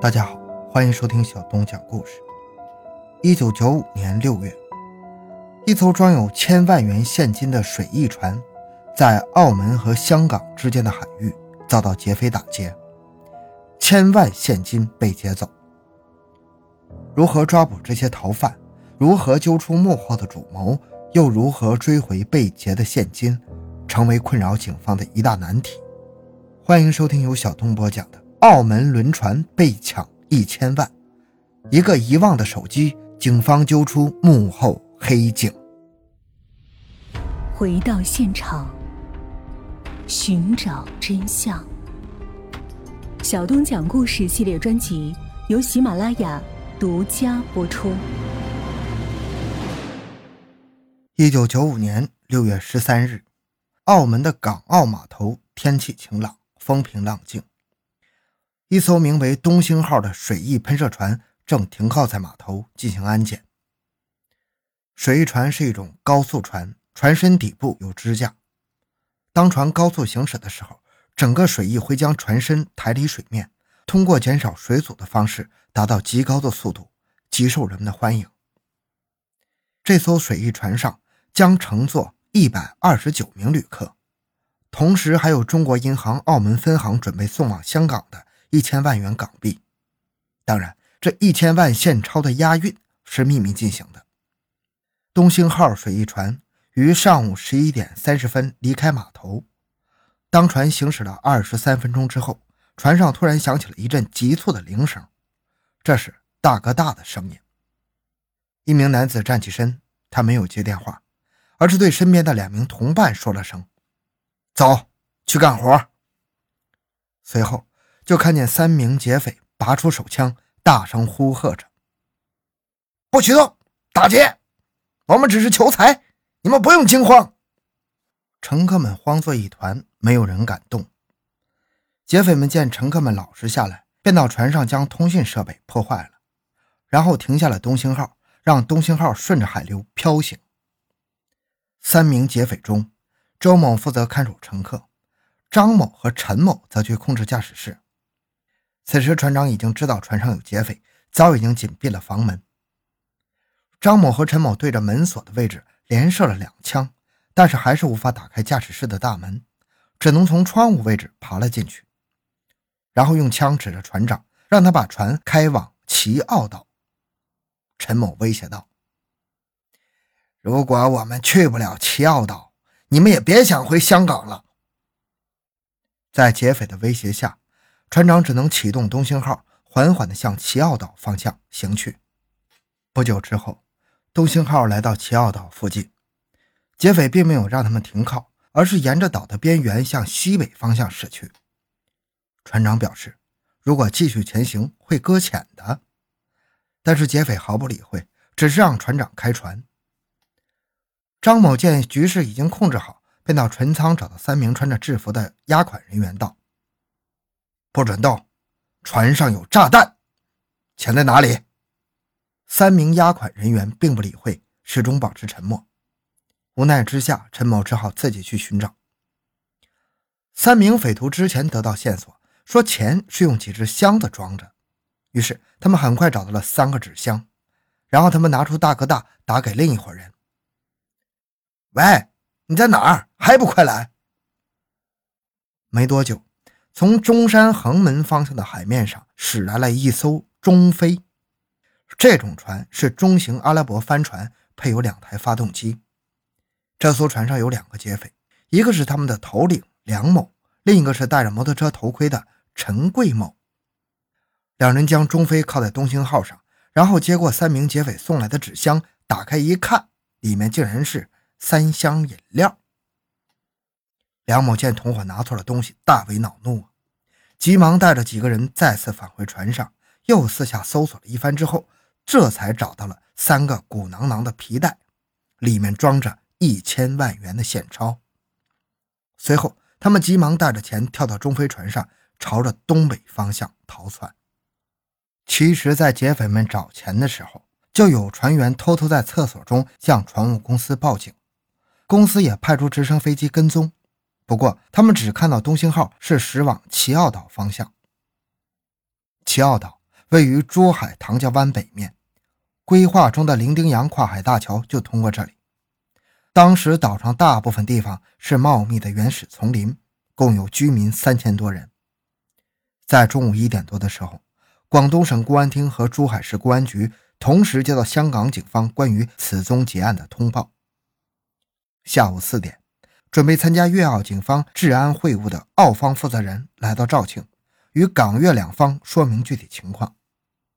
大家好，欢迎收听小东讲故事。一九九五年六月，一艘装有千万元现金的水翼船，在澳门和香港之间的海域遭到劫匪打劫，千万现金被劫走。如何抓捕这些逃犯？如何揪出幕后的主谋？又如何追回被劫的现金？成为困扰警方的一大难题。欢迎收听由小东播讲的。澳门轮船被抢一千万，一个遗忘的手机，警方揪出幕后黑警。回到现场，寻找真相。小东讲故事系列专辑由喜马拉雅独家播出。一九九五年六月十三日，澳门的港澳码头天气晴朗，风平浪静。一艘名为“东兴号”的水翼喷射船正停靠在码头进行安检。水翼船是一种高速船，船身底部有支架。当船高速行驶的时候，整个水翼会将船身抬离水面，通过减少水阻的方式达到极高的速度，极受人们的欢迎。这艘水翼船上将乘坐一百二十九名旅客，同时还有中国银行澳门分行准备送往香港的。一千万元港币，当然，这一千万现钞的押运是秘密进行的。东兴号水翼船于上午十一点三十分离开码头，当船行驶了二十三分钟之后，船上突然响起了一阵急促的铃声，这是大哥大的声音。一名男子站起身，他没有接电话，而是对身边的两名同伴说了声：“走，去干活。”随后。就看见三名劫匪拔出手枪，大声呼喝着：“不许动，打劫！我们只是求财，你们不用惊慌。”乘客们慌作一团，没有人敢动。劫匪们见乘客们老实下来，便到船上将通讯设备破坏了，然后停下了东兴号，让东兴号顺着海流飘行。三名劫匪中，周某负责看守乘客，张某和陈某则去控制驾驶室。此时，船长已经知道船上有劫匪，早已经紧闭了房门。张某和陈某对着门锁的位置连射了两枪，但是还是无法打开驾驶室的大门，只能从窗户位置爬了进去，然后用枪指着船长，让他把船开往齐澳岛。陈某威胁道：“如果我们去不了齐澳岛，你们也别想回香港了。”在劫匪的威胁下。船长只能启动东星号，缓缓地向齐奥岛方向行去。不久之后，东星号来到齐奥岛附近，劫匪并没有让他们停靠，而是沿着岛的边缘向西北方向驶去。船长表示，如果继续前行会搁浅的，但是劫匪毫不理会，只是让船长开船。张某见局势已经控制好，便到船舱找到三名穿着制服的押款人员道。不准动！船上有炸弹，钱在哪里？三名押款人员并不理会，始终保持沉默。无奈之下，陈某只好自己去寻找。三名匪徒之前得到线索，说钱是用几只箱子装着，于是他们很快找到了三个纸箱。然后他们拿出大哥大，打给另一伙人：“喂，你在哪儿？还不快来！”没多久。从中山横门方向的海面上驶来了一艘中飞，这种船是中型阿拉伯帆船，配有两台发动机。这艘船上有两个劫匪，一个是他们的头领梁某，另一个是戴着摩托车头盔的陈贵某。两人将中飞靠在东兴号上，然后接过三名劫匪送来的纸箱，打开一看，里面竟然是三箱饮料。梁某见同伙拿错了东西，大为恼怒啊，急忙带着几个人再次返回船上，又四下搜索了一番之后，这才找到了三个鼓囊囊的皮带，里面装着一千万元的现钞。随后，他们急忙带着钱跳到中飞船上，朝着东北方向逃窜。其实，在劫匪们找钱的时候，就有船员偷偷在厕所中向船务公司报警，公司也派出直升飞机跟踪。不过，他们只看到东兴号是驶往齐澳岛方向。齐澳岛位于珠海唐家湾北面，规划中的伶仃洋跨海大桥就通过这里。当时岛上大部分地方是茂密的原始丛林，共有居民三千多人。在中午一点多的时候，广东省公安厅和珠海市公安局同时接到香港警方关于此宗结案的通报。下午四点，准备参加粤澳警方治安会晤的澳方负责人来到肇庆，与港粤两方说明具体情况。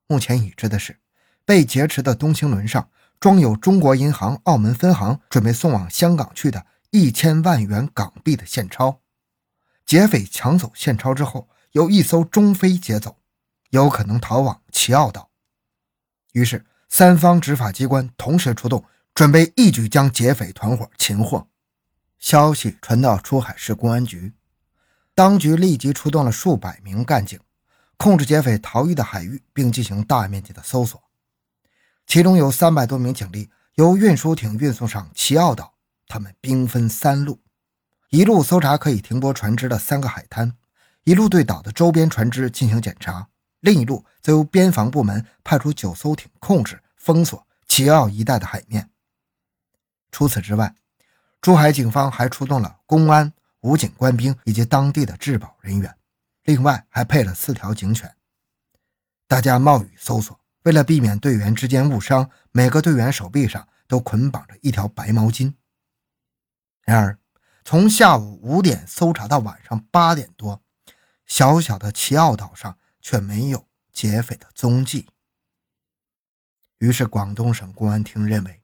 目前已知的是，被劫持的东星轮上装有中国银行澳门分行准备送往香港去的一千万元港币的现钞。劫匪抢走现钞之后，由一艘中飞劫走，有可能逃往奇澳岛。于是，三方执法机关同时出动。准备一举将劫匪团伙擒获。消息传到珠海市公安局，当局立即出动了数百名干警，控制劫匪逃逸的海域，并进行大面积的搜索。其中有三百多名警力由运输艇运送上奇澳岛，他们兵分三路：一路搜查可以停泊船只的三个海滩，一路对岛的周边船只进行检查，另一路则由边防部门派出九艘艇控制封锁奇澳一带的海面。除此之外，珠海警方还出动了公安、武警官兵以及当地的治保人员，另外还配了四条警犬。大家冒雨搜索，为了避免队员之间误伤，每个队员手臂上都捆绑着一条白毛巾。然而，从下午五点搜查到晚上八点多，小小的奇奥岛上却没有劫匪的踪迹。于是，广东省公安厅认为。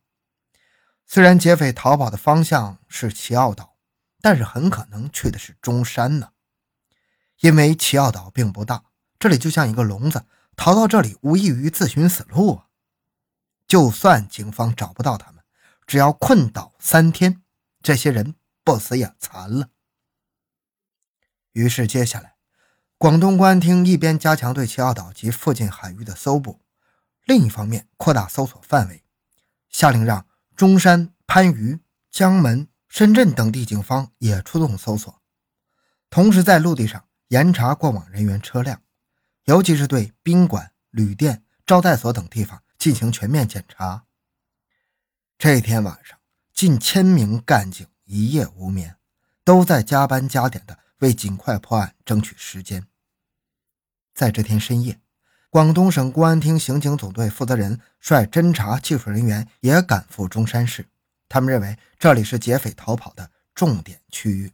虽然劫匪逃跑的方向是奇奥岛，但是很可能去的是中山呢，因为奇奥岛并不大，这里就像一个笼子，逃到这里无异于自寻死路啊！就算警方找不到他们，只要困岛三天，这些人不死也残了。于是，接下来，广东公安厅一边加强对奇奥岛及附近海域的搜捕，另一方面扩大搜索范围，下令让。中山、番禺、江门、深圳等地警方也出动搜索，同时在陆地上严查过往人员、车辆，尤其是对宾馆、旅店、招待所等地方进行全面检查。这天晚上，近千名干警一夜无眠，都在加班加点的为尽快破案争取时间。在这天深夜。广东省公安厅刑警总队负责人率侦查技术人员也赶赴中山市，他们认为这里是劫匪逃跑的重点区域。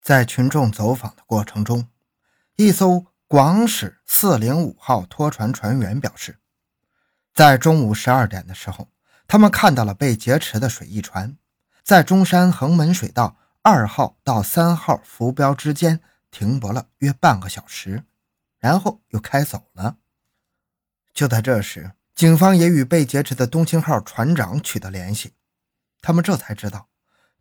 在群众走访的过程中，一艘广始四零五号拖船船员表示，在中午十二点的时候，他们看到了被劫持的水翼船，在中山横门水道二号到三号浮标之间停泊了约半个小时。然后又开走了。就在这时，警方也与被劫持的东青号船长取得联系，他们这才知道，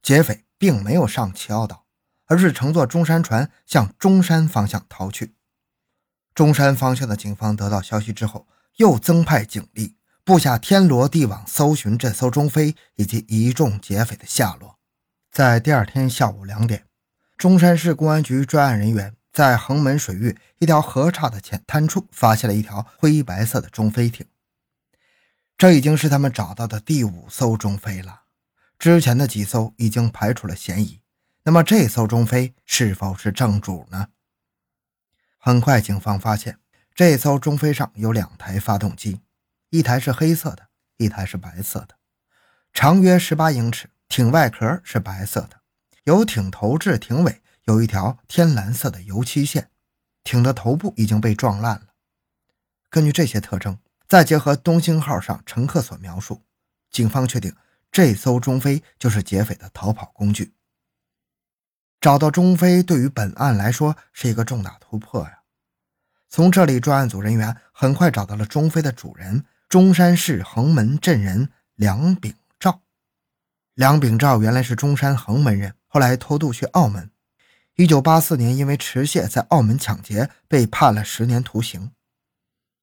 劫匪并没有上奇奥岛，而是乘坐中山船向中山方向逃去。中山方向的警方得到消息之后，又增派警力，布下天罗地网，搜寻这艘中飞以及一众劫匪的下落。在第二天下午两点，中山市公安局专案人员。在横门水域一条河岔的浅滩处，发现了一条灰白色的中飞艇。这已经是他们找到的第五艘中飞了。之前的几艘已经排除了嫌疑，那么这艘中飞是否是正主呢？很快，警方发现这艘中飞上有两台发动机，一台是黑色的，一台是白色的，长约十八英尺，艇外壳是白色的，由艇头至艇尾。有一条天蓝色的油漆线，艇的头部已经被撞烂了。根据这些特征，再结合东星号上乘客所描述，警方确定这艘中飞就是劫匪的逃跑工具。找到中飞对于本案来说是一个重大突破呀！从这里，专案组人员很快找到了中飞的主人——中山市横门镇人梁炳照。梁炳照原来是中山横门人，后来偷渡去澳门。一九八四年，因为持械在澳门抢劫，被判了十年徒刑。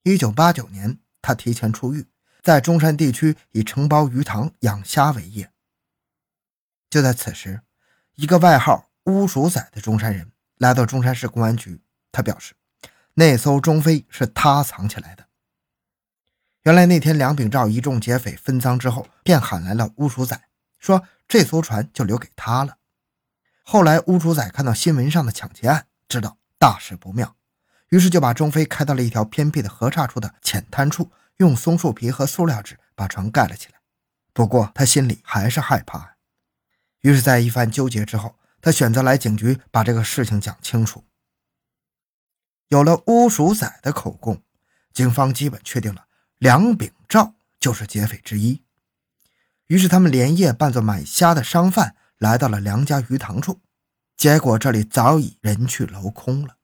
一九八九年，他提前出狱，在中山地区以承包鱼塘、养虾为业。就在此时，一个外号“乌鼠仔”的中山人来到中山市公安局，他表示那艘中飞是他藏起来的。原来那天梁炳照一众劫匪分赃之后，便喊来了乌鼠仔，说这艘船就留给他了。后来乌鼠仔看到新闻上的抢劫案，知道大事不妙，于是就把中飞开到了一条偏僻的河岔处的浅滩处，用松树皮和塑料纸把船盖了起来。不过他心里还是害怕，于是，在一番纠结之后，他选择来警局把这个事情讲清楚。有了乌鼠仔的口供，警方基本确定了梁炳照就是劫匪之一。于是，他们连夜扮作买虾的商贩来到了梁家鱼塘处，结果这里早已人去楼空了。